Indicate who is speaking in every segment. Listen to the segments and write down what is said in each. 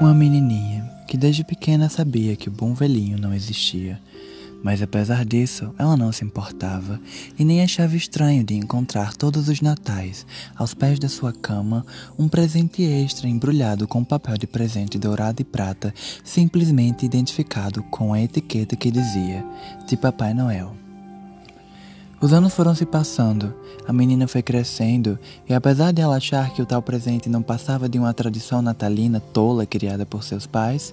Speaker 1: Uma menininha que desde pequena sabia que o bom velhinho não existia. Mas apesar disso, ela não se importava e nem achava estranho de encontrar todos os natais, aos pés da sua cama, um presente extra embrulhado com papel de presente dourado e prata, simplesmente identificado com a etiqueta que dizia: de Papai Noel. Os anos foram se passando, a menina foi crescendo, e apesar de ela achar que o tal presente não passava de uma tradição natalina tola criada por seus pais,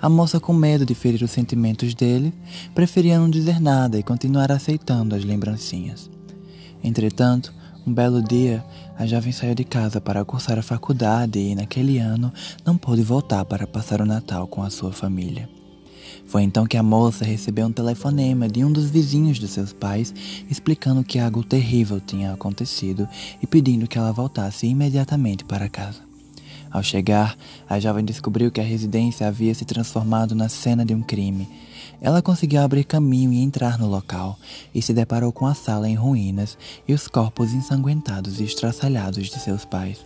Speaker 1: a moça, com medo de ferir os sentimentos dele, preferia não dizer nada e continuar aceitando as lembrancinhas. Entretanto, um belo dia, a jovem saiu de casa para cursar a faculdade e, naquele ano, não pôde voltar para passar o Natal com a sua família. Foi então que a moça recebeu um telefonema de um dos vizinhos de seus pais explicando que algo terrível tinha acontecido e pedindo que ela voltasse imediatamente para casa. Ao chegar, a jovem descobriu que a residência havia se transformado na cena de um crime. Ela conseguiu abrir caminho e entrar no local, e se deparou com a sala em ruínas e os corpos ensanguentados e estraçalhados de seus pais.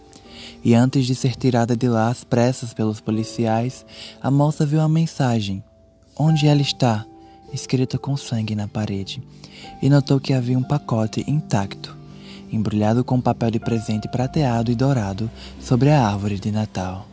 Speaker 1: E antes de ser tirada de lá às pressas pelos policiais, a moça viu a mensagem onde ela está, escrita com sangue na parede, e notou que havia um pacote intacto, embrulhado com papel de presente prateado e dourado sobre a árvore de Natal.